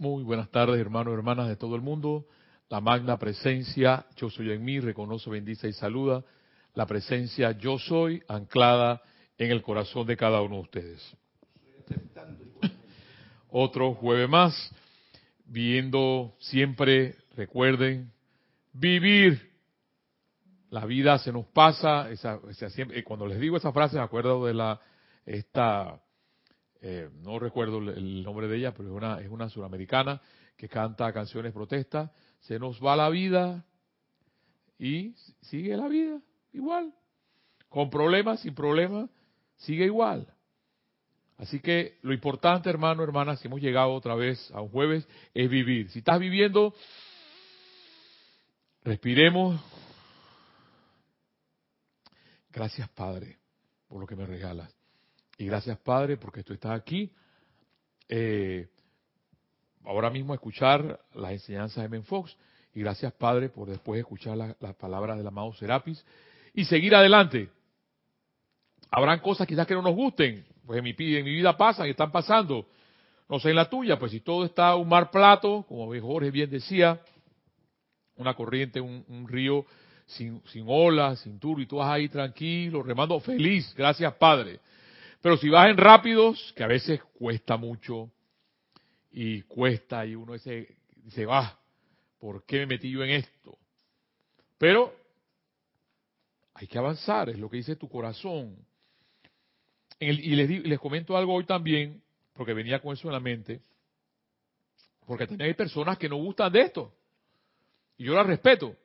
Muy buenas tardes, hermanos y hermanas de todo el mundo. La magna presencia, yo soy en mí, reconoce, bendice y saluda. La presencia, yo soy, anclada en el corazón de cada uno de ustedes. Otro jueves más, viendo siempre, recuerden, vivir. La vida se nos pasa, esa, siempre, cuando les digo esa frase me acuerdo de la, esta, eh, no recuerdo el nombre de ella, pero es una, es una suramericana que canta canciones protestas, se nos va la vida y sigue la vida igual, con problemas, sin problemas, sigue igual. Así que lo importante, hermano, hermana, si hemos llegado otra vez a un jueves, es vivir. Si estás viviendo, respiremos. Gracias, Padre, por lo que me regalas. Y gracias, Padre, porque tú estás aquí. Eh, ahora mismo escuchar las enseñanzas de Menfox. Y gracias, Padre, por después escuchar las palabras del amado Serapis. Y seguir adelante. Habrán cosas quizás que no nos gusten. Pues en mi, en mi vida pasan y están pasando. No sé en la tuya, pues si todo está un mar plato, como Jorge bien decía, una corriente, un, un río sin, sin olas, sin turbo, y tú vas ahí tranquilo, remando, feliz, gracias Padre. Pero si vas en rápidos, que a veces cuesta mucho y cuesta y uno dice, dice, va, ¿por qué me metí yo en esto? Pero hay que avanzar, es lo que dice tu corazón. y les, les comento algo hoy también, porque venía con eso en la mente, porque también hay personas que no gustan de esto. Y yo las respeto.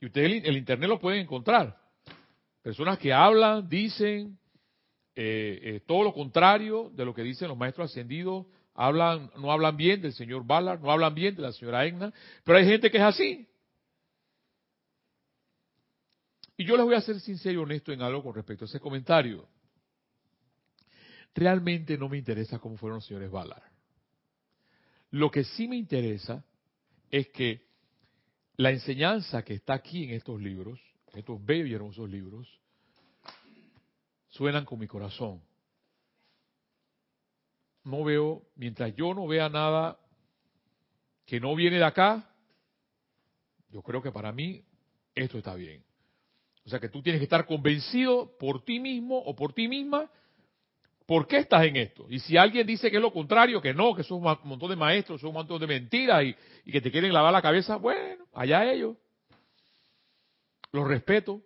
Y ustedes el Internet lo pueden encontrar. Personas que hablan, dicen, eh, eh, todo lo contrario de lo que dicen los maestros ascendidos, hablan, no hablan bien del señor Ballard, no hablan bien de la señora Egna, pero hay gente que es así. Y yo les voy a ser sincero y honesto en algo con respecto a ese comentario. Realmente no me interesa cómo fueron los señores Ballard. Lo que sí me interesa es que la enseñanza que está aquí en estos libros, estos bellos y hermosos libros, suenan con mi corazón. No veo, mientras yo no vea nada que no viene de acá, yo creo que para mí esto está bien. O sea que tú tienes que estar convencido por ti mismo o por ti misma por qué estás en esto. Y si alguien dice que es lo contrario, que no, que son un montón de maestros, son un montón de mentiras y, y que te quieren lavar la cabeza, bueno, allá ellos. Los respeto,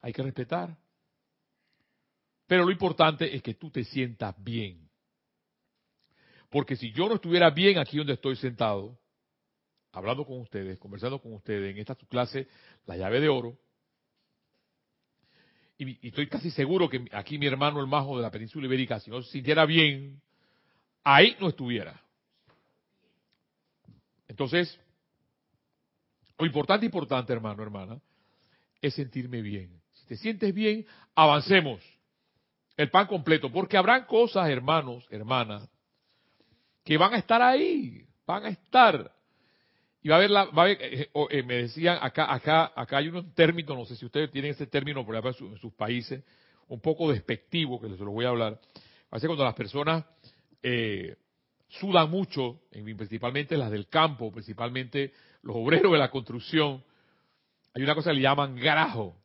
hay que respetar. Pero lo importante es que tú te sientas bien. Porque si yo no estuviera bien aquí donde estoy sentado, hablando con ustedes, conversando con ustedes en esta clase, la llave de oro, y, estoy casi seguro que aquí mi hermano el majo de la península ibérica, si no se sintiera bien, ahí no estuviera. Entonces, lo importante, importante, hermano, hermana, es sentirme bien. Si te sientes bien, avancemos el pan completo, porque habrán cosas, hermanos, hermanas, que van a estar ahí, van a estar. Y va a haber, la, va a haber eh, eh, me decían, acá, acá, acá hay un término, no sé si ustedes tienen ese término por ejemplo en sus países, un poco despectivo, que les lo voy a hablar. Hace cuando las personas eh, sudan mucho, principalmente las del campo, principalmente los obreros de la construcción, hay una cosa que le llaman garajo.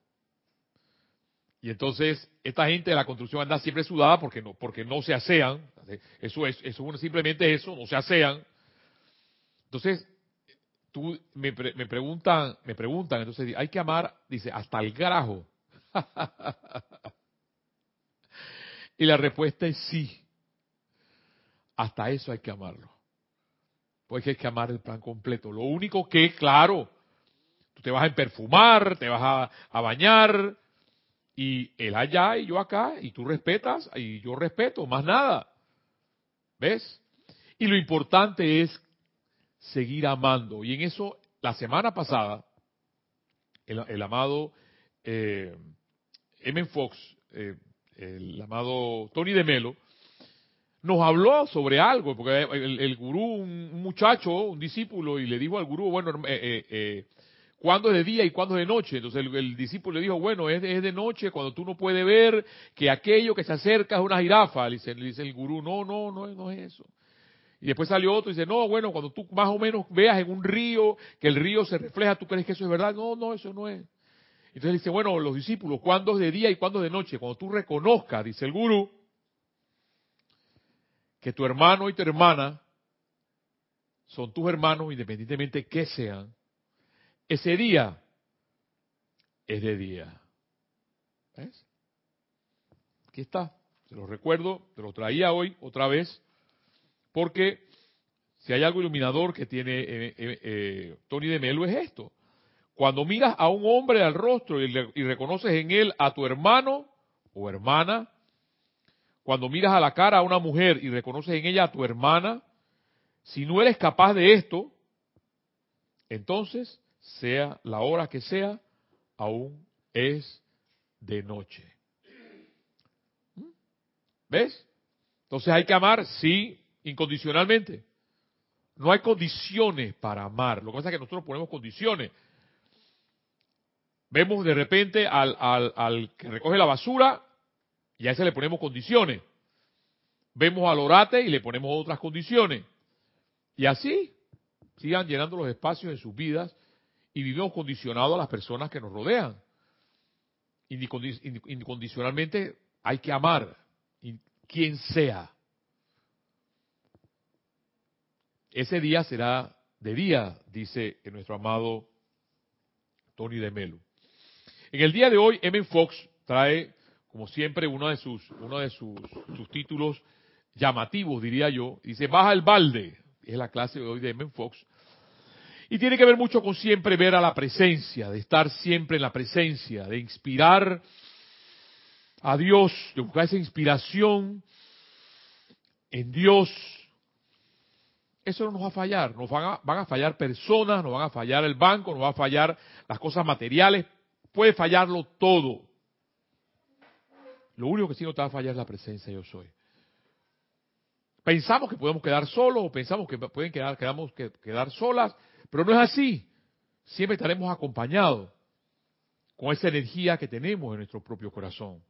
Y entonces esta gente de la construcción anda siempre sudada porque no, porque no se asean. Eso es, eso simplemente eso, no se asean. Entonces, tú me, me preguntan, me preguntan, entonces hay que amar, dice, hasta el garajo. y la respuesta es sí. Hasta eso hay que amarlo. Porque hay que amar el plan completo. Lo único que, claro, tú te vas a perfumar, te vas a, a bañar, y él allá y yo acá, y tú respetas y yo respeto, más nada. ¿Ves? Y lo importante es seguir amando. Y en eso, la semana pasada, el, amado eh, M. Fox, eh, el amado Tony de Melo, nos habló sobre algo, porque el, gurú, un, muchacho, un discípulo, y le dijo al gurú, bueno, eh, eh cuándo es de día y cuándo es de noche. Entonces el, discípulo le dijo, bueno, es de, noche cuando tú no puedes ver que aquello que se acerca es una jirafa. Le dice, dice el gurú, no, no, no, no es eso. Y después salió otro y dice, no, bueno, cuando tú más o menos veas en un río que el río se refleja, ¿tú crees que eso es verdad? No, no, eso no es. Entonces dice, bueno, los discípulos, ¿cuándo es de día y cuándo es de noche? Cuando tú reconozcas, dice el gurú, que tu hermano y tu hermana son tus hermanos independientemente que sean, ese día es de día. ¿Ves? Aquí está. Se lo recuerdo, te lo traía hoy otra vez, porque si hay algo iluminador que tiene eh, eh, eh, Tony de Melo es esto. Cuando miras a un hombre al rostro y, y reconoces en él a tu hermano o hermana, cuando miras a la cara a una mujer y reconoces en ella a tu hermana, si no eres capaz de esto, entonces, sea la hora que sea, aún es de noche. ¿Ves? Entonces hay que amar, sí, incondicionalmente. No hay condiciones para amar. Lo que pasa es que nosotros ponemos condiciones. Vemos de repente al, al, al que recoge la basura y a ese le ponemos condiciones. Vemos al orate y le ponemos otras condiciones. Y así sigan llenando los espacios en sus vidas y vivimos condicionados a las personas que nos rodean. Incondicionalmente hay que amar, quien sea. Ese día será de día, dice nuestro amado Tony de Melo. En el día de hoy, M. Fox trae, como siempre, uno de sus, uno de sus, sus títulos llamativos, diría yo. Dice, baja el balde. Es la clase de hoy de M. Fox. Y tiene que ver mucho con siempre ver a la presencia, de estar siempre en la presencia, de inspirar a Dios, de buscar esa inspiración en Dios. Eso no nos va a fallar, nos van a, fallar personas, nos van a fallar el banco, nos va a fallar las cosas materiales, puede fallarlo todo. Lo único que sí no te va a fallar es la presencia yo soy. Pensamos que podemos quedar solos o pensamos que pueden quedar, quedamos, quedar solas, pero no es así. Siempre estaremos acompañados con esa energía que tenemos en nuestro propio corazón.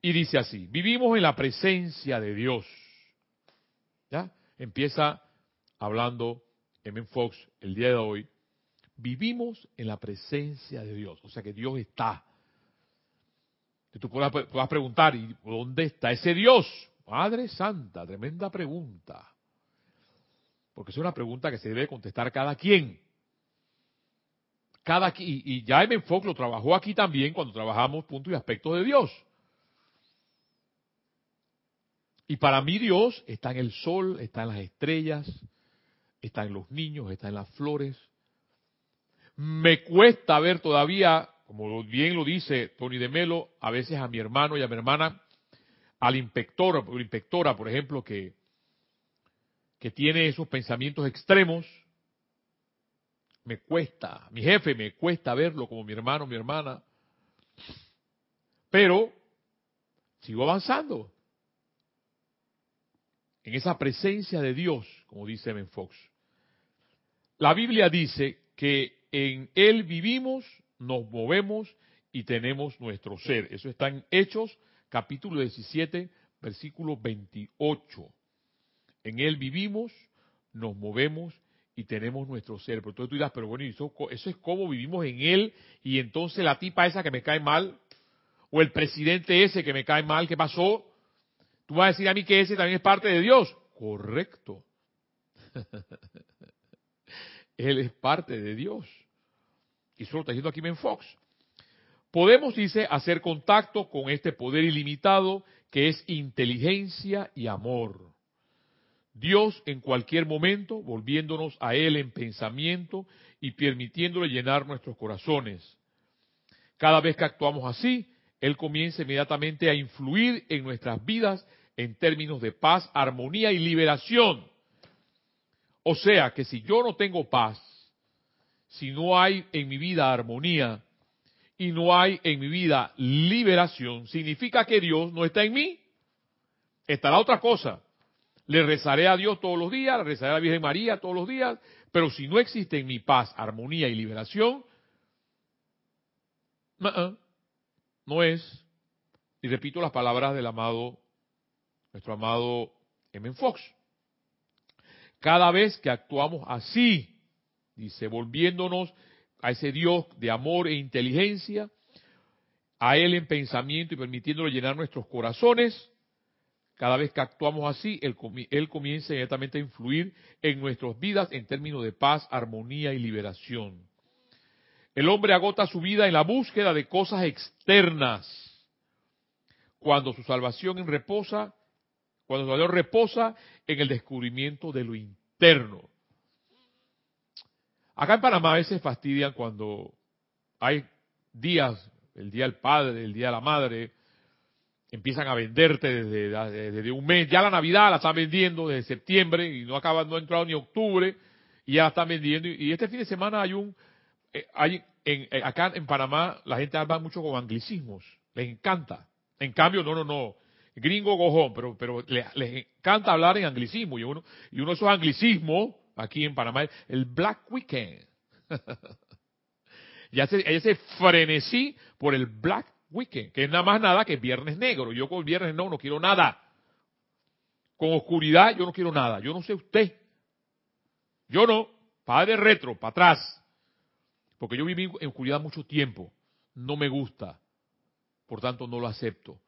Y dice así, vivimos en la presencia de Dios. ¿Ya? Empieza hablando M. Fox el día de hoy. Vivimos en la presencia de Dios. O sea que Dios está. Tú puedas, puedas preguntar, ¿y dónde está ese Dios? Madre Santa, tremenda pregunta. Porque es una pregunta que se debe contestar cada quien. Cada, y, y ya M. Fox lo trabajó aquí también cuando trabajamos puntos y aspectos de Dios. Y para mí Dios está en el sol, está en las estrellas, está en los niños, está en las flores. Me cuesta ver todavía, como bien lo dice Tony de Melo, a veces a mi hermano y a mi hermana, al inspector inspectora, por ejemplo, que, que tiene esos pensamientos extremos, me cuesta, mi jefe me cuesta verlo como mi hermano, mi hermana, pero sigo avanzando en esa presencia de Dios, como dice Ben Fox. La Biblia dice que en Él vivimos, nos movemos y tenemos nuestro ser. Eso está en Hechos, capítulo 17, versículo 28. En Él vivimos, nos movemos y tenemos nuestro ser. Pero tú dirás, pero bueno, eso, eso es como vivimos en Él y entonces la tipa esa que me cae mal, o el presidente ese que me cae mal, ¿qué pasó? Tú vas a decir a mí que ese también es parte de Dios. Correcto. Él es parte de Dios. Y eso lo está diciendo aquí Ben Fox. Podemos, dice, hacer contacto con este poder ilimitado que es inteligencia y amor. Dios en cualquier momento, volviéndonos a Él en pensamiento y permitiéndole llenar nuestros corazones. Cada vez que actuamos así, Él comienza inmediatamente a influir en nuestras vidas en términos de paz, armonía y liberación. O sea que si yo no tengo paz, si no hay en mi vida armonía y no hay en mi vida liberación, significa que Dios no está en mí. Estará otra cosa. Le rezaré a Dios todos los días, le rezaré a la Virgen María todos los días, pero si no existe en mi paz, armonía y liberación, no es. Y repito las palabras del amado nuestro amado M. Fox. Cada vez que actuamos así, dice, volviéndonos a ese Dios de amor e inteligencia, a Él en pensamiento y permitiéndole llenar nuestros corazones, cada vez que actuamos así, Él, comienza inmediatamente a influir en nuestras vidas en términos de paz, armonía y liberación. El hombre agota su vida en la búsqueda de cosas externas. Cuando su salvación en reposa, cuando su salvación reposa en el descubrimiento de lo interno. Acá en Panamá a veces fastidian cuando hay días, el Día del Padre, el Día de la Madre, empiezan a venderte desde, desde, un mes. Ya la Navidad la están vendiendo desde septiembre y no acaba, no ha entrado ni octubre y ya la están vendiendo. Y este fin de semana hay un, eh, hay en, eh, acá en Panamá la gente habla mucho con anglicismos, les encanta. En cambio, no, no, no, gringo gojón, pero, pero les, encanta hablar en anglicismo y uno, y uno de esos anglicismos aquí en Panamá es el Black Weekend. ya se, ese frenesí por el Black Weekend, que es nada más nada que Viernes Negro. Yo con el Viernes no, no quiero nada. Con oscuridad yo no quiero nada. Yo no sé usted. Yo no. Padre retro, para atrás. Porque yo viví en oscuridad mucho tiempo. No me gusta. Por tanto, no lo acepto.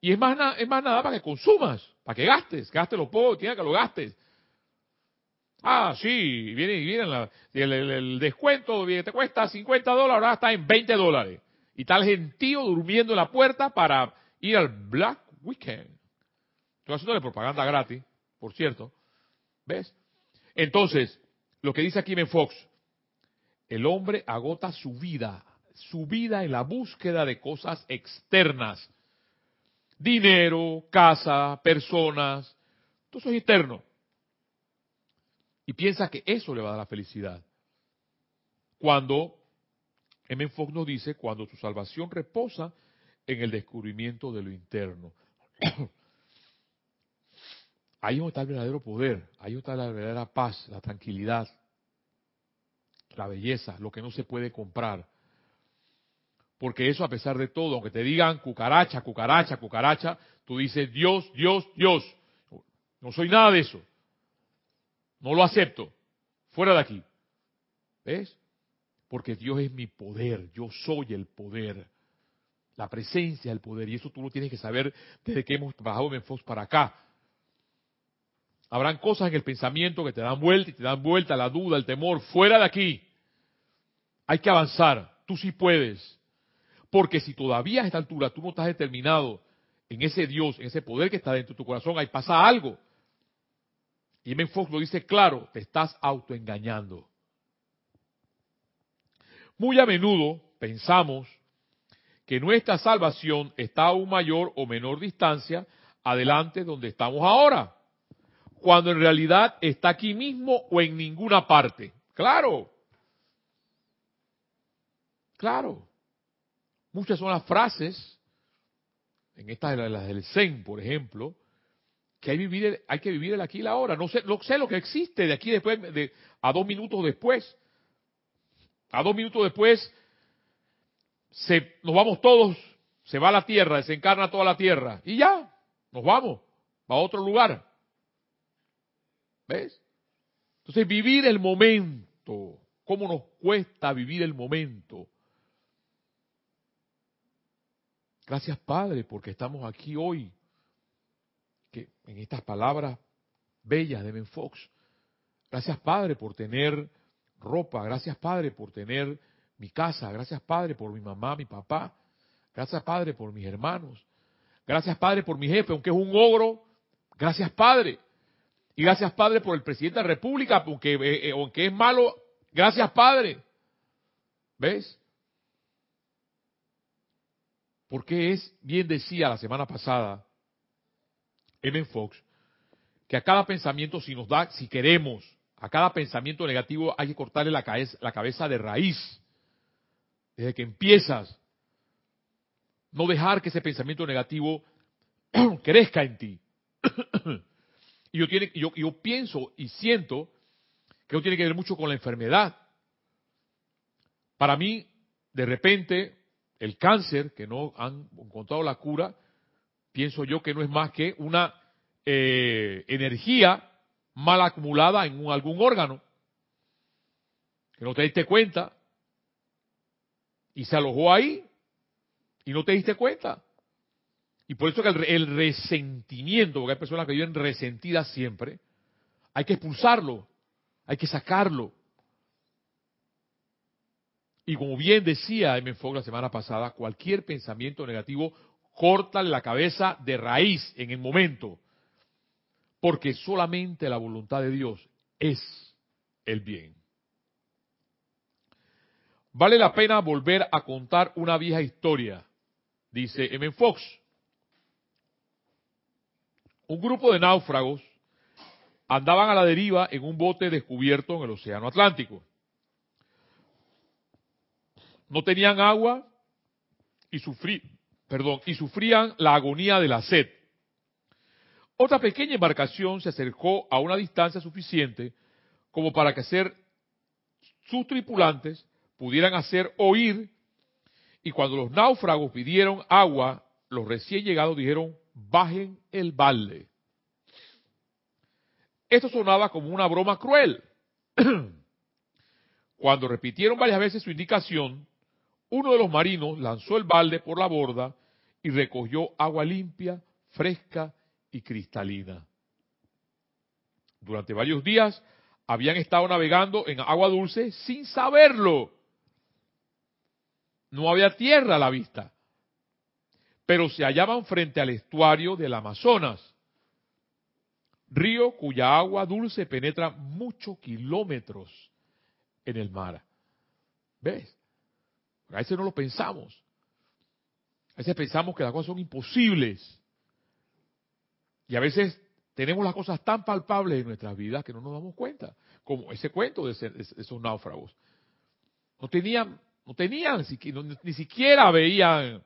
Y es más, es más nada para que consumas, para que gastes. Gastes lo poco, tiene que lo gastes. Ah, sí, viene, viene el, el, descuento, te cuesta 50 dólares, ahora está en 20 dólares. Y tal gentío durmiendo en la puerta para ir al Black Weekend. Estoy haciéndole propaganda gratis, por cierto. ¿Ves? Entonces, lo que dice aquí Fox, el hombre agota su vida, su vida en la búsqueda de cosas externas. Dinero, casa, personas, todo eso es externo. Y piensa que eso le va a dar la felicidad. Cuando M. Fox nos dice, cuando su salvación reposa en el descubrimiento de lo interno. ahí está el verdadero poder, ahí está la verdadera paz, la tranquilidad, la belleza, lo que no se puede comprar. Porque eso a pesar de todo, aunque te digan cucaracha, cucaracha, cucaracha, tú dices Dios, Dios, Dios. No soy nada de eso. No lo acepto. Fuera de aquí. ¿Ves? Porque Dios es mi poder. Yo soy el poder. La presencia del poder. Y eso tú lo tienes que saber desde que hemos trabajado en Fox para acá. Habrán cosas en el pensamiento que te dan vuelta y te dan vuelta la duda, el temor. Fuera de aquí. Hay que avanzar. Tú sí puedes. Porque si todavía a esta altura tú no estás determinado en ese Dios, en ese poder que está dentro de tu corazón, ahí pasa algo. Y M. Lo dice claro, te estás autoengañando. Muy a menudo pensamos que nuestra salvación está a un mayor o menor distancia adelante donde estamos ahora, cuando en realidad está aquí mismo o en ninguna parte. Claro, claro. Muchas son las frases, en estas las del Zen, por ejemplo, que hay, vivir, hay que vivir el aquí y la ahora. No sé, no sé lo que existe de aquí después, de, a dos minutos después. A dos minutos después, se, nos vamos todos, se va a la tierra, desencarna toda la tierra. Y ya, nos vamos a otro lugar. ¿Ves? Entonces, vivir el momento. ¿Cómo nos cuesta vivir el momento? Gracias, Padre, porque estamos aquí hoy que en estas palabras bellas de Ben Fox. Gracias Padre por tener ropa, gracias Padre por tener mi casa, gracias Padre por mi mamá, mi papá, gracias Padre por mis hermanos, gracias Padre por mi jefe, aunque es un ogro, gracias Padre. Y gracias Padre por el presidente de la República, aunque, eh, eh, aunque es malo, gracias Padre. ¿Ves? Porque es, bien decía la semana pasada, M. Fox, que a cada pensamiento, si nos da, si queremos, a cada pensamiento negativo hay que cortarle la cabeza, la cabeza de raíz. Desde que empiezas, no dejar que ese pensamiento negativo crezca en ti. y yo, tiene, pienso y siento que eso tiene que ver mucho con la enfermedad. Para mí, de repente, el cáncer, que no han encontrado la cura, pienso yo que no es más que una eh, energía mal acumulada en algún órgano, que no te diste cuenta, y se alojó ahí, y no te diste cuenta. Y por eso que el, el resentimiento, porque hay personas que viven resentidas siempre, hay que expulsarlo, hay que sacarlo. Y como bien decía M. Fogg la semana pasada, cualquier pensamiento negativo corta la cabeza de raíz en el momento. Porque solamente la voluntad de Dios es el bien. Vale la pena volver a contar una vieja historia, dice M. Fox. Un grupo de náufragos andaban a la deriva en un bote descubierto en el Océano Atlántico. No tenían agua y, perdón, y sufrían la agonía de la sed. Otra pequeña embarcación se acercó a una distancia suficiente como para que sus tripulantes pudieran hacer oír y cuando los náufragos pidieron agua, los recién llegados dijeron, bajen el balde. Esto sonaba como una broma cruel. Cuando repitieron varias veces su indicación, uno de los marinos lanzó el balde por la borda y recogió agua limpia, fresca y cristalina. Durante varios días habían estado navegando en agua dulce sin saberlo. No había tierra a la vista, pero se hallaban frente al estuario del Amazonas río cuya agua dulce penetra muchos kilómetros en el mar. ¿Ves? A veces no lo pensamos. A veces pensamos que las cosas son imposibles. Y a veces tenemos las cosas tan palpables en nuestras vidas que no nos damos cuenta. Como ese cuento de, esos náufragos. No tenían, no tenían, ni siquiera veían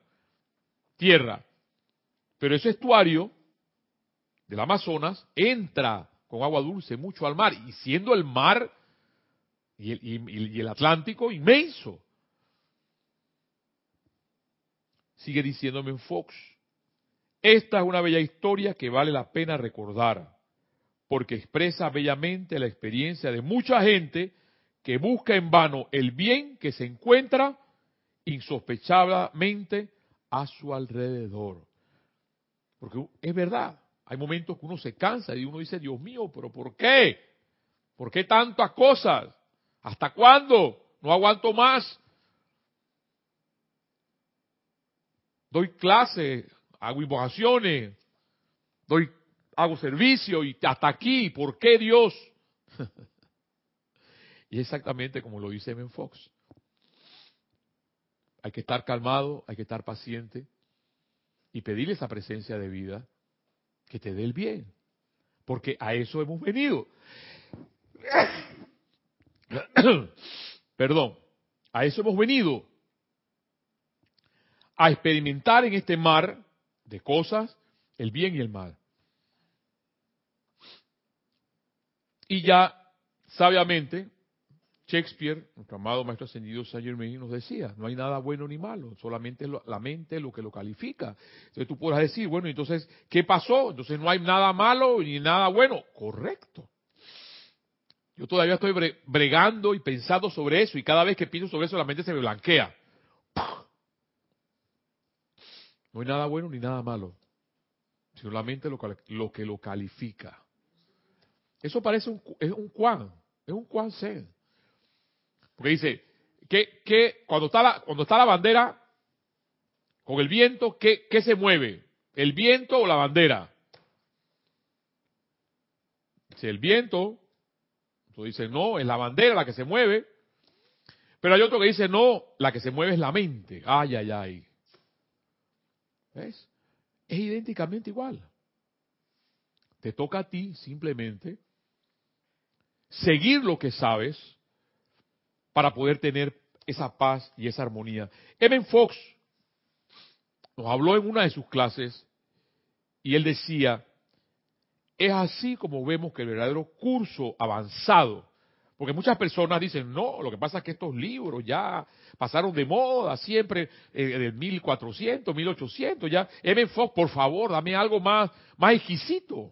tierra. Pero ese estuario del Amazonas entra con agua dulce mucho al mar, y siendo el mar y el, Atlántico inmenso. Sigue diciéndome Fox, esta es una bella historia que vale la pena recordar, porque expresa bellamente la experiencia de mucha gente que busca en vano el bien que se encuentra insospechablemente a su alrededor. Porque es verdad, hay momentos que uno se cansa y uno dice, Dios mío, pero ¿por qué? ¿Por qué tantas cosas? ¿Hasta cuándo? No aguanto más. Doy clases, hago invocaciones, doy, hago servicio y hasta aquí. ¿Por qué Dios? y exactamente como lo dice Ben Fox. Hay que estar calmado, hay que estar paciente y pedirle esa presencia de vida que te dé el bien. Porque a eso hemos venido. Perdón, a eso hemos venido. A experimentar en este mar de cosas el bien y el mal. Y ya sabiamente Shakespeare, nuestro amado maestro ascendido Saint Germain, nos decía, no hay nada bueno ni malo, solamente la mente lo que lo califica. Entonces tú podrás decir, bueno, entonces, ¿qué pasó? Entonces no hay nada malo ni nada bueno. Correcto. Yo todavía estoy bregando y pensando sobre eso y cada vez que pienso sobre eso la mente se me blanquea. No hay nada bueno ni nada malo, sino la mente lo, lo que lo califica. Eso parece un, es un Juan, es un Juan Zen. Porque dice, que, cuando, está la, cuando está la bandera con el viento, ¿qué, ¿qué se mueve? ¿El viento o la bandera? Si el viento, entonces dice, no, es la bandera la que se mueve. Pero hay otro que dice, no, la que se mueve es la mente. Ay, ay, ay. ¿Ves? Es idénticamente igual. Te toca a ti simplemente seguir lo que sabes para poder tener esa paz y esa armonía. Evan Fox nos habló en una de sus clases y él decía, es así como vemos que el verdadero curso avanzado, porque muchas personas dicen, no, lo que pasa es que estos libros ya pasaron de moda siempre eh, del 1400, 1800, ya. Evan Fox, por favor, dame algo más, más exquisito.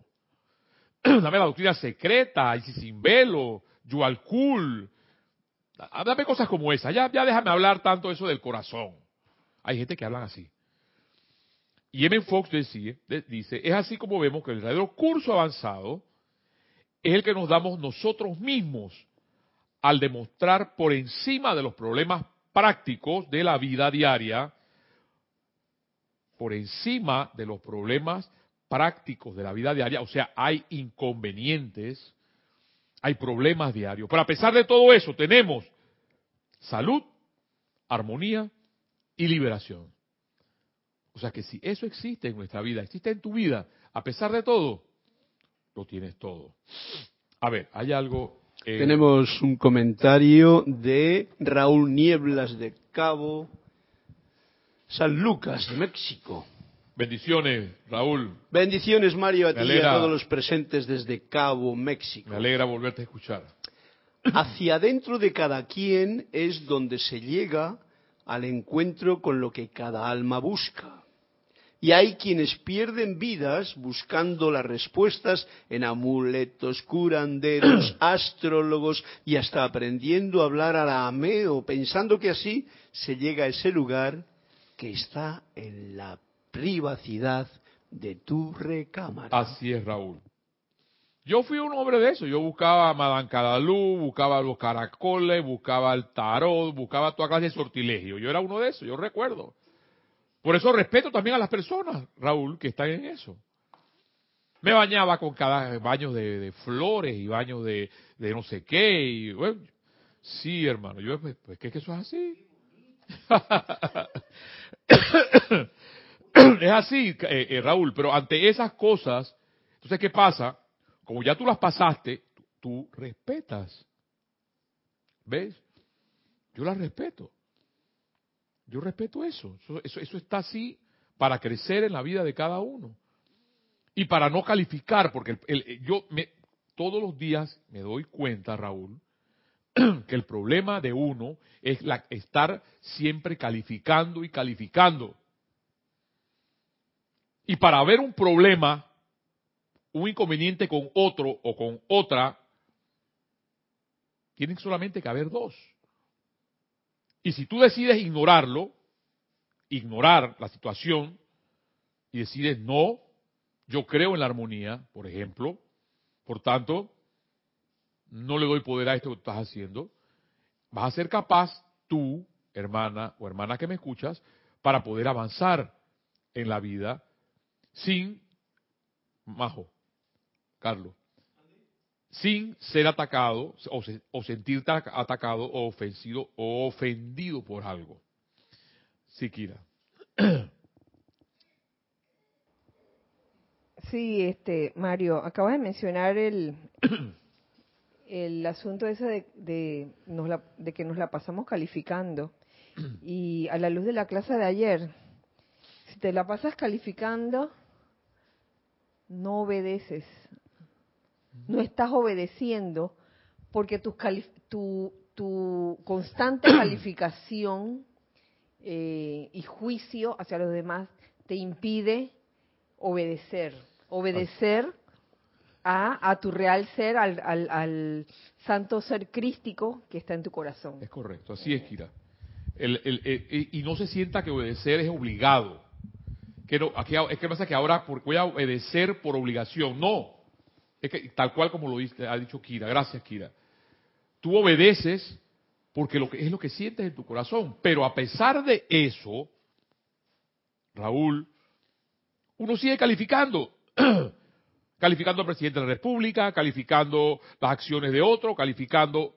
dame la doctrina secreta, y sin velo, Yualkul. Dame cosas como esa. Ya, ya déjame hablar tanto eso del corazón. Hay gente que hablan así. Y M. Fox dice, es así como vemos que el verdadero curso avanzado es el que nos damos nosotros mismos al demostrar por encima de los problemas prácticos de la vida diaria, por encima de los problemas prácticos de la vida diaria, o sea, hay inconvenientes, hay problemas diarios, pero a pesar de todo eso tenemos salud, armonía y liberación. O sea que si eso existe en nuestra vida, existe en tu vida, a pesar de todo, lo tienes todo. A ver, hay algo. Eh, Tenemos un comentario de Raúl Nieblas de Cabo San Lucas, de México. Bendiciones, Raúl. Bendiciones, Mario, a ti y a todos los presentes desde Cabo, México. Me alegra volverte a escuchar. Hacia adentro de cada quien es donde se llega al encuentro con lo que cada alma busca. Y hay quienes pierden vidas buscando las respuestas en amuletos, curanderos, astrólogos y hasta aprendiendo a hablar arameo, pensando que así se llega a ese lugar que está en la privacidad de tu recámara. Así es, Raúl. Yo fui un hombre de eso. Yo buscaba a Madame Cadalú, buscaba los caracoles, buscaba el tarot, buscaba toda clase de sortilegio. Yo era uno de esos, yo recuerdo. Por eso respeto también a las personas, Raúl, que están en eso. Me bañaba con cada baño de, flores y baños de, no sé qué. Y, bueno, sí, hermano, yo pues, pues que eso es así. es así, eh, eh, Raúl, pero ante esas cosas, entonces, ¿qué pasa? Como ya tú las pasaste, tú respetas. ¿Ves? Yo las respeto. Yo respeto eso. Eso, eso. está así para crecer en la vida de cada uno. Y para no calificar, porque yo me, todos los días me doy cuenta, Raúl, que el problema de uno es la, estar siempre calificando y calificando. Y para ver un problema, un inconveniente con otro o con otra, tienen solamente que haber dos. Y si tú decides ignorarlo, ignorar la situación, y decides no, yo creo en la armonía, por ejemplo, por tanto, no le doy poder a esto que estás haciendo, vas a ser capaz tú, hermana o hermana que me escuchas, para poder avanzar en la vida sin, Majo, Carlos, sin ser atacado o, sentirte atacado o ofensivo o ofendido por algo. Siquiera. Sí, este Mario, acabas de mencionar el el asunto ese de, de, de que nos la pasamos calificando y a la luz de la clase de ayer, si te la pasas calificando, no obedeces no estás obedeciendo porque tu, tu, constante calificación eh, y juicio hacia los demás te impide obedecer, obedecer a, a tu real ser, al, al, santo ser crístico que está en tu corazón. Es correcto, así es, Kira. El, y no se sienta que obedecer es obligado. Que aquí, es que pasa que ahora voy a obedecer por obligación. No, tal cual como lo ha dicho Kira, gracias Kira. Tú obedeces porque lo que, es lo que sientes en tu corazón. Pero a pesar de eso, Raúl, uno sigue calificando. calificando al presidente de la República, calificando las acciones de otro, calificando...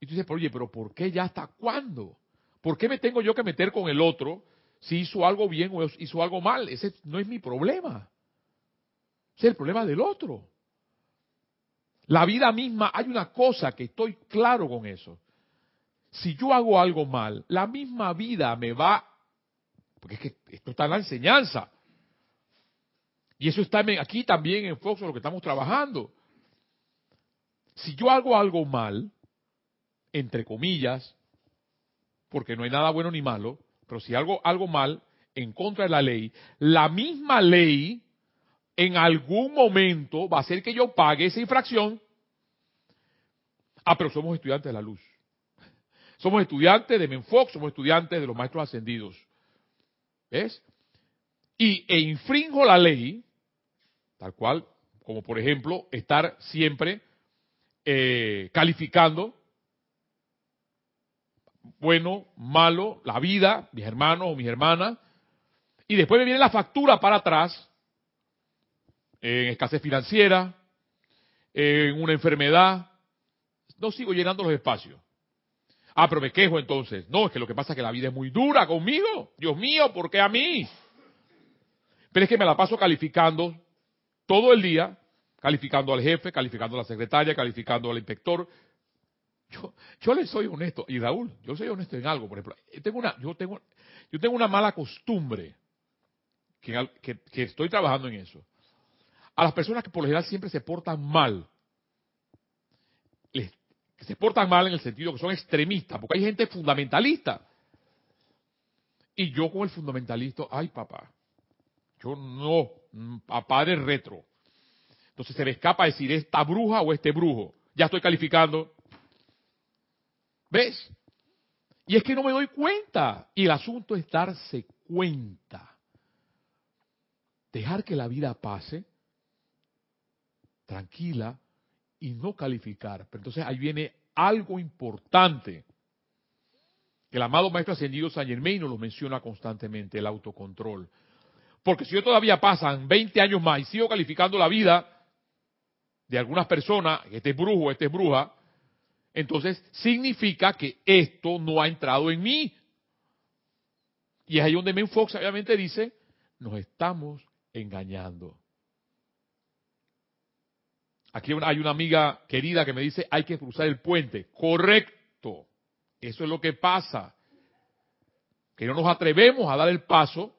Y tú dices, oye, pero ¿por qué ya hasta cuándo? ¿Por qué me tengo yo que meter con el otro si hizo algo bien o hizo algo mal? Ese no es mi problema. Es el problema del otro. La vida misma, hay una cosa que estoy claro con eso. Si yo hago algo mal, la misma vida me va, porque es que esto está en la enseñanza. Y eso está aquí también en Fox, lo que estamos trabajando. Si yo hago algo mal, entre comillas, porque no hay nada bueno ni malo, pero si hago algo mal en contra de la ley, la misma ley en algún momento va a ser que yo pague esa infracción. Ah, pero somos estudiantes de la luz. Somos estudiantes de Menfox, somos estudiantes de los maestros ascendidos. ¿Ves? Y e infringo la ley, tal cual, como por ejemplo, estar siempre eh, calificando bueno, malo, la vida, mis hermanos o mis hermanas, y después me viene la factura para atrás, en escasez financiera, en una enfermedad, no sigo llenando los espacios. Ah, pero me quejo entonces. No, es que lo que pasa es que la vida es muy dura conmigo. Dios mío, ¿por qué a mí? Pero es que me la paso calificando todo el día, calificando al jefe, calificando a la secretaria, calificando al inspector, yo, yo le soy honesto, y Raúl, yo soy honesto en algo, por ejemplo, yo tengo una, yo tengo, yo tengo una mala costumbre, que, que, estoy trabajando en eso. A las personas que por lo general siempre se portan mal, se portan mal en el sentido que son extremistas, porque hay gente fundamentalista. Y yo con el fundamentalista, ay papá, yo no, mm, papá de retro. Entonces se me escapa decir esta bruja o este brujo. Ya estoy calificando. ¿Ves? Y es que no me doy cuenta. Y el asunto es darse cuenta. Dejar que la vida pase tranquila y no calificar. Pero entonces ahí viene algo importante que el amado Maestro Ascendido San Germain nos lo menciona constantemente, el autocontrol. Porque si yo todavía pasan 20 años más y sigo calificando la vida de algunas personas, este es brujo, este es bruja, entonces significa que esto no ha entrado en mí. Y es ahí donde Menfox obviamente dice, nos estamos engañando. Aquí hay una amiga querida que me dice, hay que cruzar el puente. Correcto. Eso es lo que pasa. Que no nos atrevemos a dar el paso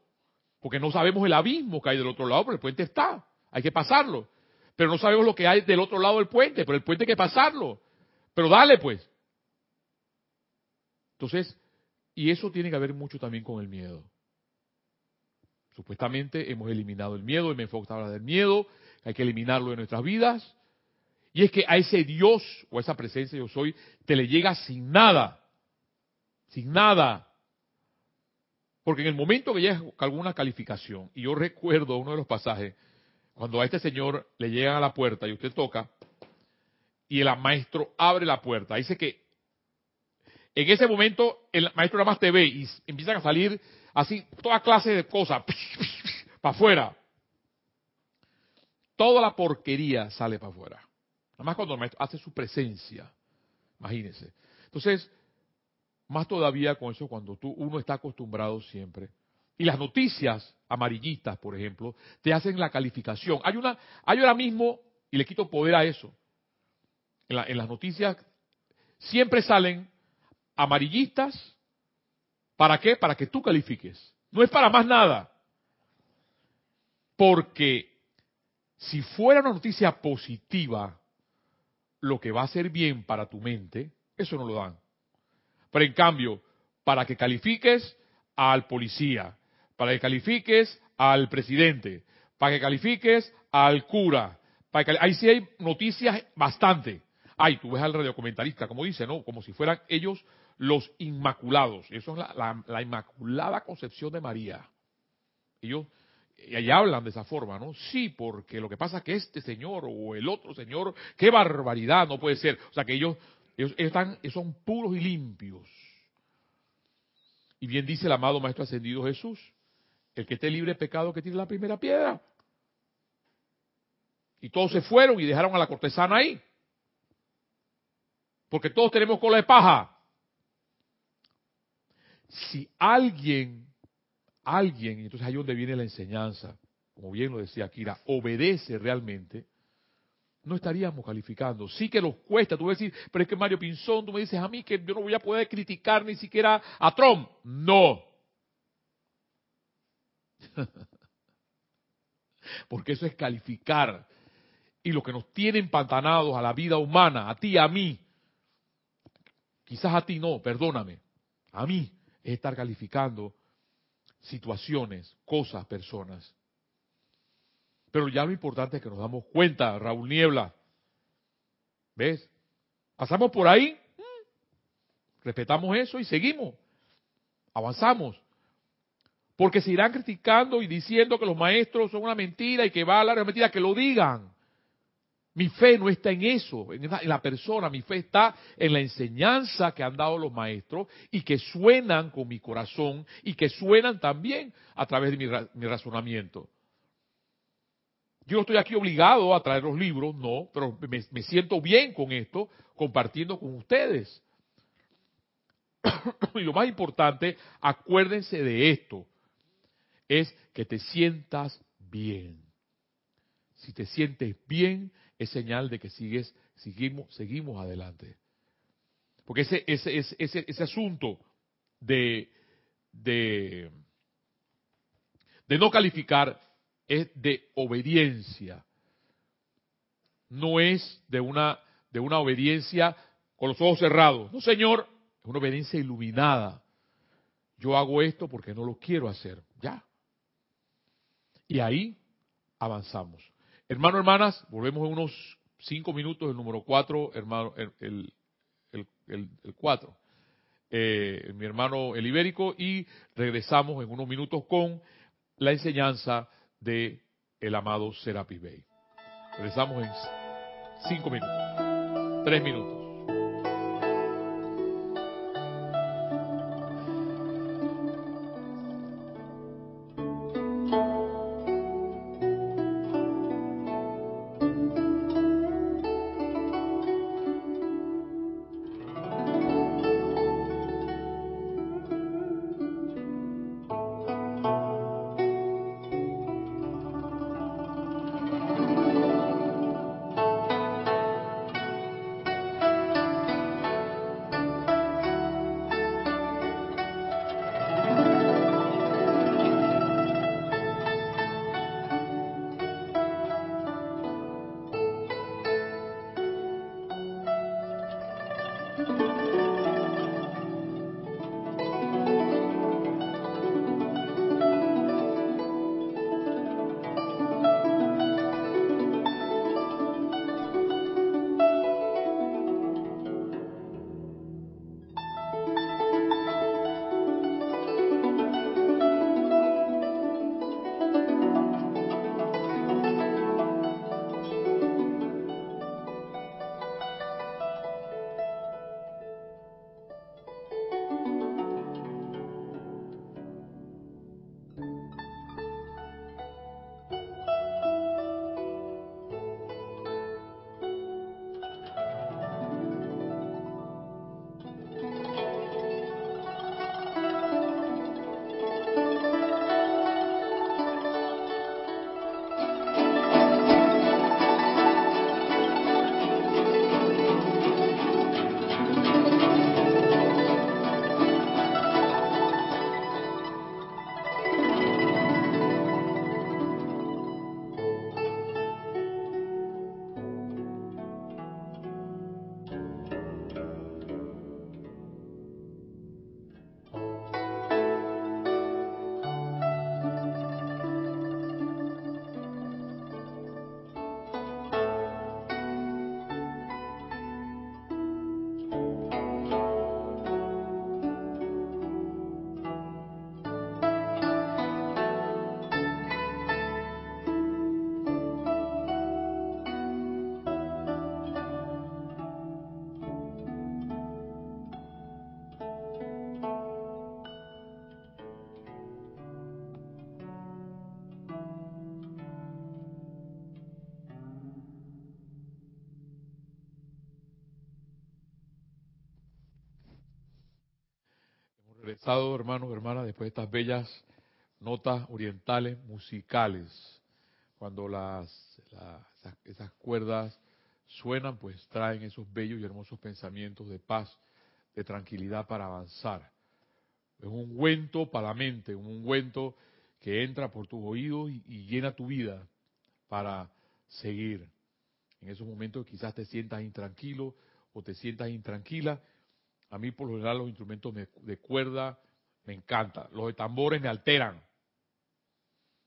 porque no sabemos el abismo que hay del otro lado, pero el puente está. Hay que pasarlo. Pero no sabemos lo que hay del otro lado del puente, pero el puente hay que pasarlo. Pero dale pues. Entonces, y eso tiene que ver mucho también con el miedo. Supuestamente hemos eliminado el miedo, y me habla del miedo, hay que eliminarlo de nuestras vidas. Y es que a ese Dios o a esa presencia yo soy, te le llega sin nada. Sin nada. Porque en el momento que llega alguna calificación, y yo recuerdo uno de los pasajes, cuando a este señor le llegan a la puerta y usted toca, y el maestro abre la puerta. Dice que en ese momento el maestro nada más te ve y empiezan a salir así toda clase de cosas para afuera. Toda la porquería sale para afuera. Nada más cuando el maestro hace su presencia. Imagínense. Entonces, más todavía con eso cuando tú, uno está acostumbrado siempre. Y las noticias amarillistas, por ejemplo, te hacen la calificación. Hay una, hay ahora mismo, y le quito poder a eso, en, las noticias siempre salen amarillistas. ¿Para qué? Para que tú califiques. No es para más nada. Porque si fuera una noticia positiva, lo que va a ser bien para tu mente, eso no lo dan. Pero en cambio, para que califiques al policía, para que califiques al presidente, para que califiques al cura, ahí sí hay noticias bastante. Ay, tú ves al radiocomentarista, como dice, ¿no? Como si fueran ellos los inmaculados. Eso es la, inmaculada concepción de María. Ellos y hablan de esa forma, ¿no? Sí, porque lo que pasa es que este señor o el otro señor, qué barbaridad, no puede ser. O sea, que ellos, ellos están, son puros y limpios. Y bien dice el amado Maestro Ascendido Jesús, el que esté libre de pecado que tiene la primera piedra. Y todos se fueron y dejaron a la cortesana ahí. Porque todos tenemos cola de paja. Si alguien, alguien, y entonces ahí donde viene la enseñanza, como bien lo decía Kira, obedece realmente, no estaríamos calificando. Sí que nos cuesta, tú vas a decir, pero es que Mario Pinzón, tú me dices a mí que yo no voy a poder criticar ni siquiera a Trump. No. Porque eso es calificar. Y lo que nos tiene empantanados a la vida humana, a ti, a mí, Quizás a ti no, perdóname. A mí es estar calificando situaciones, cosas, personas. Pero ya lo importante es que nos damos cuenta, Raúl Niebla. ¿Ves? Pasamos por ahí, respetamos eso y seguimos. Avanzamos. Porque se irán criticando y diciendo que los maestros son una mentira y que va a de mentira, que lo digan. Mi fe no está en eso, en la persona, mi fe está en la enseñanza que han dado los maestros y que suenan con mi corazón y que suenan también a través de mi, razonamiento. Yo no estoy aquí obligado a traer los libros, no, pero me, me siento bien con esto, compartiendo con ustedes. y lo más importante, acuérdense de esto, es que te sientas bien. Si te sientes bien, es señal de que sigues, seguimos, seguimos adelante. Porque ese, ese, ese, ese asunto de, de, de no calificar es de obediencia. No es de una, de una obediencia con los ojos cerrados. No, Señor, es una obediencia iluminada. Yo hago esto porque no lo quiero hacer. Ya. Y ahí avanzamos. Hermano, hermanas, volvemos en unos cinco minutos, el número cuatro, hermano, el, el, cuatro. Eh, mi hermano el ibérico, y regresamos en unos minutos con la enseñanza de el amado Serapis Bey. Regresamos en cinco minutos, tres minutos. Regresado, hermanos, hermanas, después de estas bellas notas orientales musicales. Cuando las, esas cuerdas suenan, pues traen esos bellos y hermosos pensamientos de paz, de tranquilidad para avanzar. Es un ungüento para la mente, un ungüento que entra por tus oídos y, y llena tu vida para seguir. En esos momentos quizás te sientas intranquilo o te sientas intranquila, a mí por lo general los instrumentos de cuerda me encantan. Los de tambores me alteran.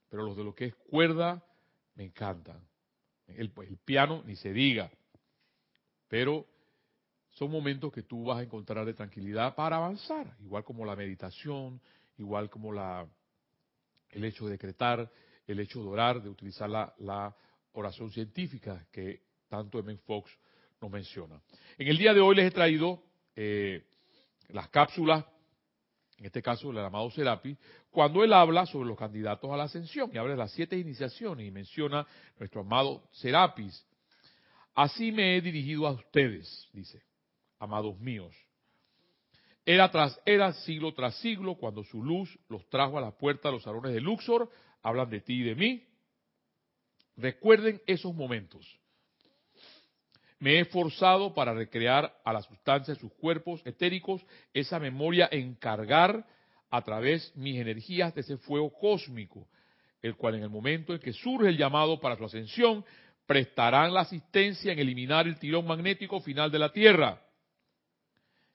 Pero los de lo que es cuerda me encantan. El, el piano ni se diga. Pero son momentos que tú vas a encontrar de tranquilidad para avanzar, igual como la meditación, igual como la, el hecho de decretar, el hecho de orar, de utilizar la, la oración científica que tanto M. Fox nos menciona. En el día de hoy les he traído eh, las cápsulas, en este caso el amado Serapi, cuando él habla sobre los candidatos a la ascensión y habla de las siete iniciaciones y menciona nuestro amado Serapis. Así me he dirigido a ustedes, dice amados míos. Era tras era, siglo tras siglo, cuando su luz los trajo a la puerta de los salones de Luxor, hablan de ti y de mí. Recuerden esos momentos. Me he esforzado para recrear a la sustancia de sus cuerpos etéricos esa memoria, encargar a través mis energías de ese fuego cósmico, el cual en el momento en que surge el llamado para su ascensión, prestarán la asistencia en eliminar el tirón magnético final de la Tierra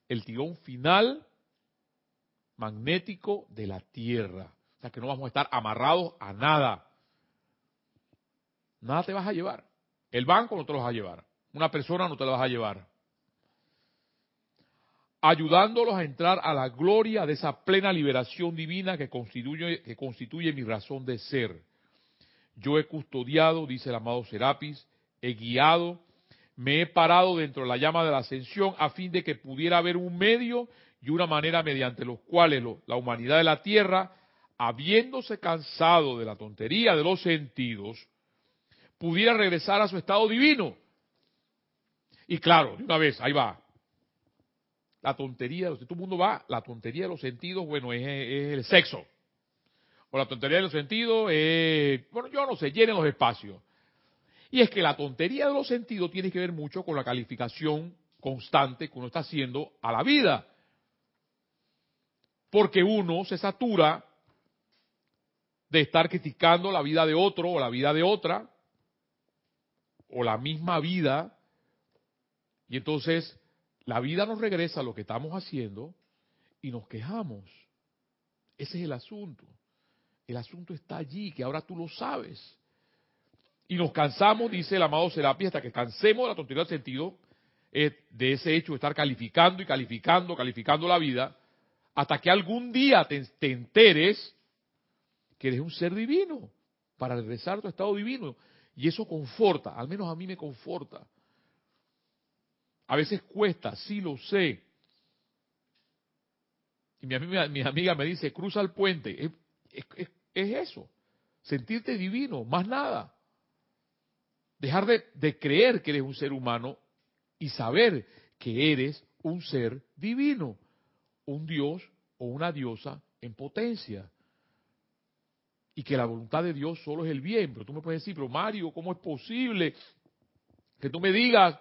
el tirón final magnético de la Tierra. O sea que no vamos a estar amarrados a nada. Nada te vas a llevar. El banco no te lo vas a llevar. Una persona no te lo vas a llevar. Ayudándolos a entrar a la gloria de esa plena liberación divina que constituye, que constituye mi razón de ser. Yo he custodiado, dice el amado Serapis, he guiado, me he parado dentro de la llama de la ascensión a fin de que pudiera haber un medio y una manera mediante los cuales la humanidad de la tierra, habiéndose cansado de la tontería de los sentidos, pudiera regresar a su estado divino. Y claro, de una vez, ahí va. La tontería, todo el mundo va, la tontería de los sentidos, bueno, es, el sexo. O la tontería de los sentidos es, bueno, yo no sé, llenen los espacios. Y es que la tontería de los sentidos tiene que ver mucho con la calificación constante que uno está haciendo a la vida. Porque uno se satura de estar criticando la vida de otro o la vida de otra, o la misma vida, y entonces la vida nos regresa a lo que estamos haciendo y nos quejamos. Ese es el asunto. El asunto está allí, que ahora tú lo sabes. Y nos cansamos, dice el amado Serapi, hasta que cansemos de la tontería del sentido, eh, de ese hecho de estar calificando y calificando, calificando la vida, hasta que algún día te, te enteres que eres un ser divino, para regresar a tu estado divino. Y eso conforta, al menos a mí me conforta. A veces cuesta, sí lo sé. Y mi amiga, mi amiga me dice, cruza el puente. es, es eso, sentirte divino, más nada. Dejar de, creer que eres un ser humano y saber que eres un ser divino, un dios o una diosa en potencia. Y que la voluntad de Dios solo es el bien. Pero tú me puedes decir, pero Mario, ¿cómo es posible que tú me digas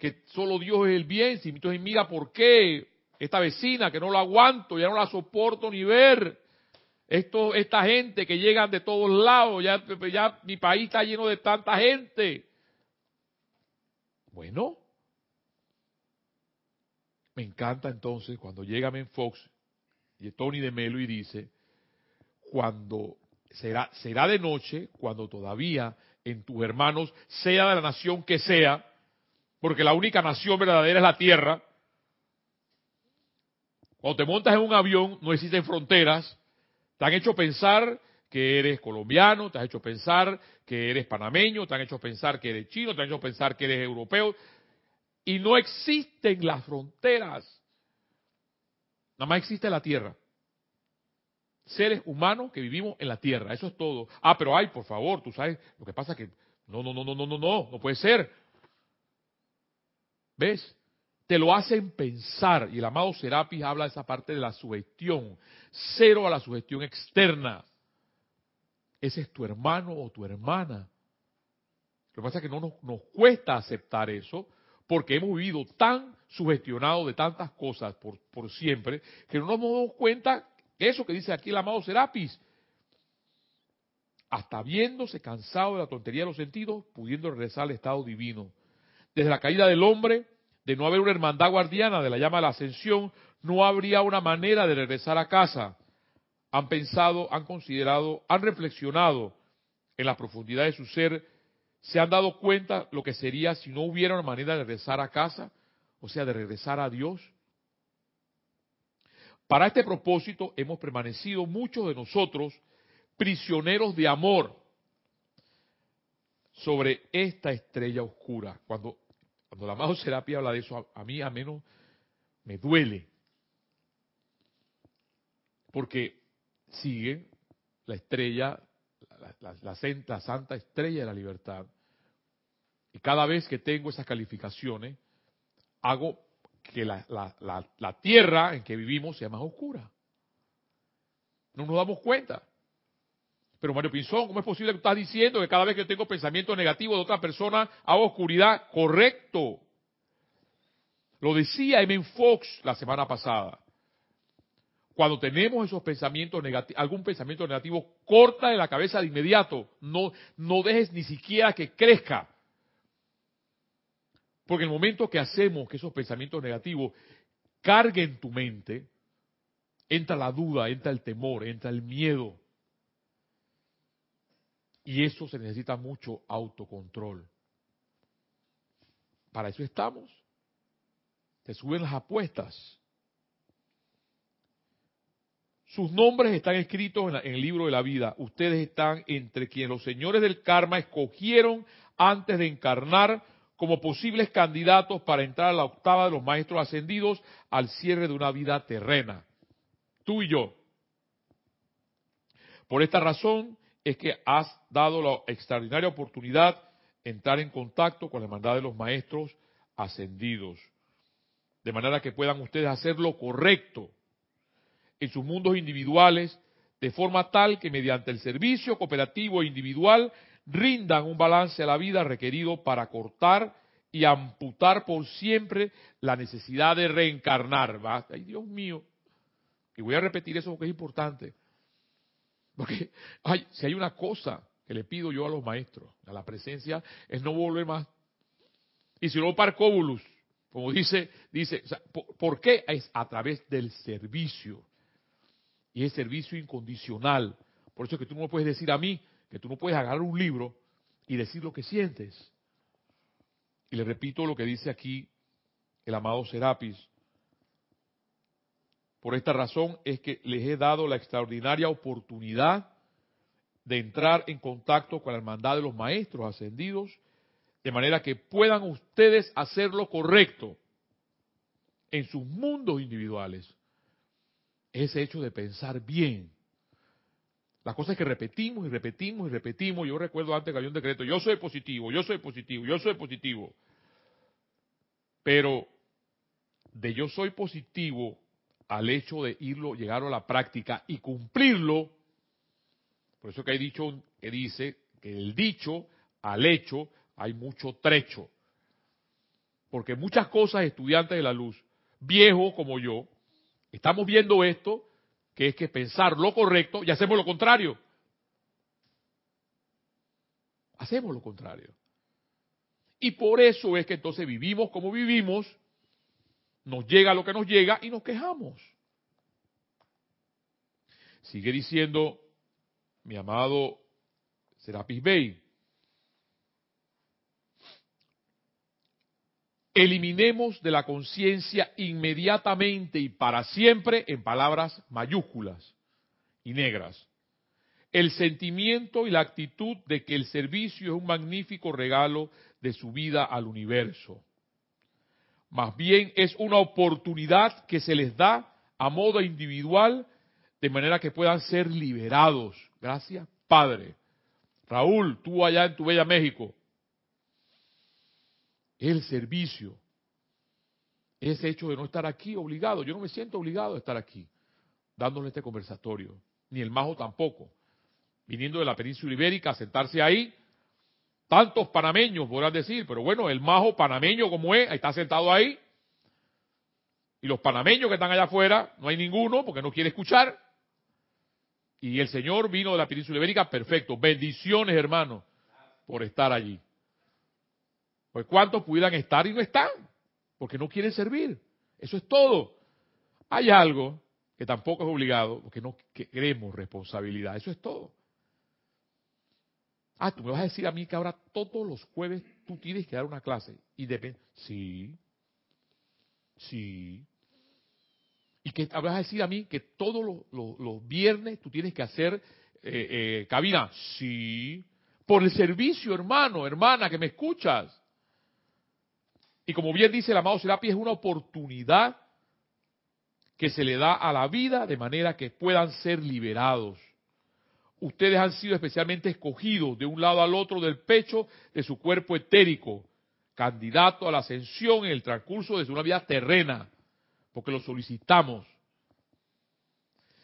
que solo Dios es el bien? Si entonces mira, ¿por qué? Esta vecina que no la aguanto, ya no la soporto ni ver. Esto, esta gente que llegan de todos lados, ya, ya mi país está lleno de tanta gente. Bueno, me encanta entonces cuando llega Men Fox y Tony de Melo y dice, cuando será, será de noche, cuando todavía en tus hermanos, sea de la nación que sea, porque la única nación verdadera es la tierra, cuando te montas en un avión no existen fronteras, te han hecho pensar que eres colombiano, te han hecho pensar que eres panameño, te han hecho pensar que eres chino, te han hecho pensar que eres europeo. Y no existen las fronteras. Nada más existe la tierra. Seres humanos que vivimos en la tierra. Eso es todo. Ah, pero hay, por favor, tú sabes, lo que pasa es que no, no, no, no, no, no, no, no puede ser. ¿Ves? te lo hacen pensar. Y el amado Serapis habla de esa parte de la sugestión. Cero a la sugestión externa. Ese es tu hermano o tu hermana. Lo que pasa es que no nos, cuesta aceptar eso porque hemos vivido tan sugestionados de tantas cosas por, por siempre que no nos damos cuenta eso que dice aquí el amado Serapis. Hasta viéndose cansado de la tontería de los sentidos, pudiendo regresar al estado divino. Desde la caída del hombre, de no haber una hermandad guardiana de la llama de la ascensión, no habría una manera de regresar a casa. Han pensado, han considerado, han reflexionado en la profundidad de su ser, se han dado cuenta lo que sería si no hubiera una manera de regresar a casa, o sea, de regresar a Dios. Para este propósito hemos permanecido muchos de nosotros prisioneros de amor sobre esta estrella oscura. Cuando, cuando la amado Serapia habla de eso, a, mí a menos me duele. Porque sigue la estrella, la, la, santa estrella de la libertad. Y cada vez que tengo esas calificaciones, hago que la, tierra en que vivimos sea más oscura. No nos damos cuenta. Pero Mario Pinzón, ¿cómo es posible que estás diciendo que cada vez que tengo pensamiento negativo de otra persona hago oscuridad? Correcto. Lo decía M. Fox la semana pasada. Cuando tenemos esos pensamientos negativos, algún pensamiento negativo, corta de la cabeza de inmediato. No, no dejes ni siquiera que crezca. Porque el momento que hacemos que esos pensamientos negativos carguen tu mente, entra la duda, entra el temor, entra el miedo. Y eso se necesita mucho autocontrol. Para eso estamos. Te suben las apuestas. Sus nombres están escritos en, en, el libro de la vida. Ustedes están entre quienes los señores del karma escogieron antes de encarnar como posibles candidatos para entrar a la octava de los maestros ascendidos al cierre de una vida terrena. Tú y yo. Por esta razón es que has dado la extraordinaria oportunidad de entrar en contacto con la hermandad de los maestros ascendidos. De manera que puedan ustedes hacer lo correcto en sus mundos individuales, de forma tal que mediante el servicio cooperativo e individual rindan un balance a la vida requerido para cortar y amputar por siempre la necesidad de reencarnar. ¿va? Ay, Dios mío. Y voy a repetir eso porque es importante. Porque si hay una cosa que le pido yo a los maestros, a la presencia, es no volver más. Y si no, parcóbulus, como dice, dice, sea, ¿por qué? Es a través del servicio. Y es servicio incondicional. Por eso es que tú no puedes decir a mí que tú no puedes agarrar un libro y decir lo que sientes. Y le repito lo que dice aquí el amado Serapis. Por esta razón es que les he dado la extraordinaria oportunidad de entrar en contacto con la hermandad de los maestros ascendidos, de manera que puedan ustedes hacer lo correcto en sus mundos individuales. Ese hecho de pensar bien, las cosas que repetimos y repetimos y repetimos. Yo recuerdo antes que había un decreto, yo soy positivo, yo soy positivo, yo soy positivo. Pero de yo soy positivo al hecho de irlo, llegar a la práctica y cumplirlo, por eso que hay dicho que dice que el dicho al hecho hay mucho trecho. Porque muchas cosas, estudiantes de la luz, viejos como yo, estamos viendo esto que es que pensar lo correcto y hacemos lo contrario. Hacemos lo contrario. Y por eso es que entonces vivimos como vivimos, nos llega lo que nos llega y nos quejamos. Sigue diciendo mi amado Serapis Bey, eliminemos de la conciencia inmediatamente y para siempre, en palabras mayúsculas y negras, el sentimiento y la actitud de que el servicio es un magnífico regalo de su vida al universo. Más bien es una oportunidad que se les da a modo individual de manera que puedan ser liberados. Gracias, Padre. Raúl, tú allá en tu bella México, el servicio. Ese hecho de no estar aquí obligado. Yo no me siento obligado a estar aquí, dándole este conversatorio. Ni el majo tampoco. Viniendo de la península ibérica a sentarse ahí. Tantos panameños podrán decir, pero bueno, el majo panameño como es, está sentado ahí. Y los panameños que están allá afuera, no hay ninguno porque no quiere escuchar. Y el Señor vino de la península ibérica, perfecto. Bendiciones, hermano, por estar allí. Pues cuántos pudieran estar y no están, porque no quieren servir. Eso es todo. Hay algo que tampoco es obligado, porque no queremos responsabilidad. Eso es todo. Ah, tú me vas a decir a mí que ahora todos los jueves tú tienes que dar una clase. Y depende. Sí. Sí. Y que vas a decir a mí que todos los, viernes tú tienes que hacer eh, eh, cabina. Sí. Por el servicio, hermano, hermana, que me escuchas. Y como bien dice el amado Serapi, es una oportunidad que se le da a la vida de manera que puedan ser liberados. Ustedes han sido especialmente escogidos de un lado al otro del pecho de su cuerpo etérico, candidato a la ascensión en el transcurso de una vida terrena, porque lo solicitamos.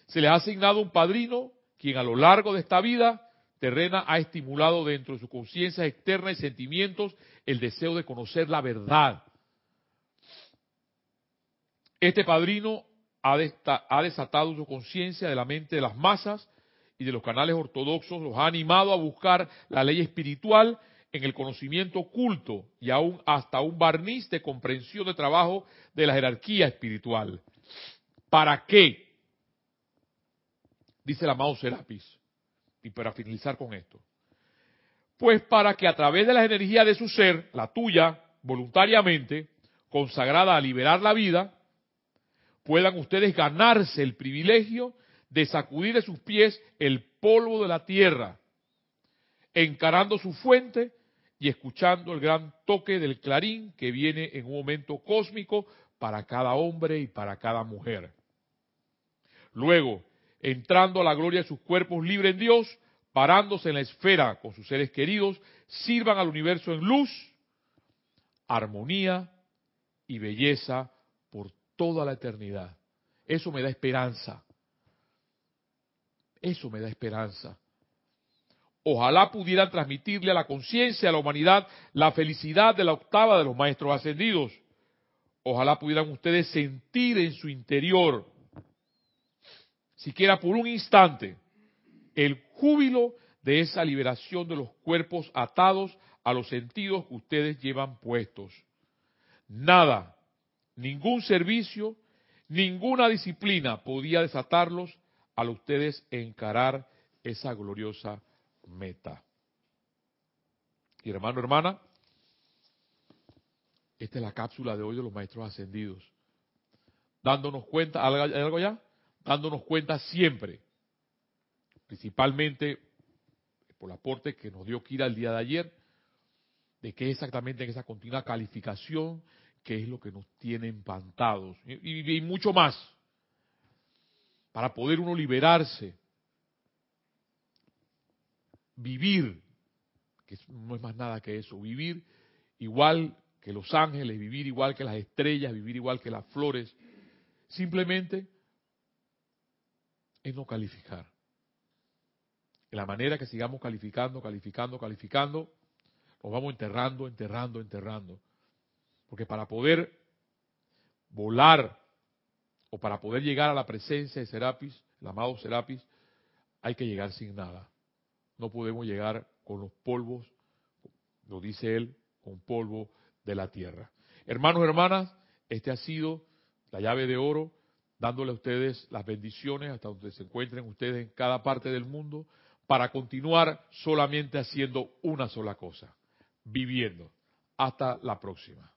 Se les ha asignado un padrino, quien a lo largo de esta vida terrena ha estimulado dentro de su conciencia externa y sentimientos el deseo de conocer la verdad. Este padrino ha, desatado su conciencia de la mente de las masas y de los canales ortodoxos, los ha animado a buscar la ley espiritual en el conocimiento oculto y aún hasta un barniz de comprensión de trabajo de la jerarquía espiritual. ¿Para qué? Dice el amado Serapis. Y para finalizar con esto. Pues para que a través de la energía de su ser, la tuya, voluntariamente, consagrada a liberar la vida, puedan ustedes ganarse el privilegio de sacudir de sus pies el polvo de la tierra, encarando su fuente y escuchando el gran toque del clarín que viene en un momento cósmico para cada hombre y para cada mujer. Luego, entrando a la gloria de sus cuerpos libres en Dios, parándose en la esfera con sus seres queridos, sirvan al universo en luz, armonía y belleza por toda la eternidad. Eso me da esperanza. Eso me da esperanza. Ojalá pudieran transmitirle a la conciencia, a la humanidad, la felicidad de la octava de los maestros ascendidos. Ojalá pudieran ustedes sentir en su interior, siquiera por un instante, el júbilo de esa liberación de los cuerpos atados a los sentidos que ustedes llevan puestos. Nada, ningún servicio, ninguna disciplina podía desatarlos al ustedes encarar esa gloriosa meta. Y hermano, hermana, esta es la cápsula de hoy de los maestros ascendidos. Dándonos cuenta, ¿hay algo ya? Dándonos cuenta siempre, principalmente por el aporte que nos dio Kira el día de ayer, de qué exactamente en esa continua calificación, qué es lo que nos tiene empantados y mucho más, para poder uno liberarse vivir, que no es más nada que eso, vivir igual que los ángeles, vivir igual que las estrellas, vivir igual que las flores, simplemente es no calificar. La manera que sigamos calificando, calificando, calificando, nos vamos enterrando, enterrando, enterrando. Porque para poder volar o para poder llegar a la presencia de Serapis, el amado Serapis, hay que llegar sin nada no podemos llegar con los polvos, lo dice él, con polvo de la tierra. Hermanos, hermanas, este ha sido la llave de oro, dándole a ustedes las bendiciones hasta donde se encuentren ustedes en cada parte del mundo, para continuar solamente haciendo una sola cosa, viviendo. Hasta la próxima.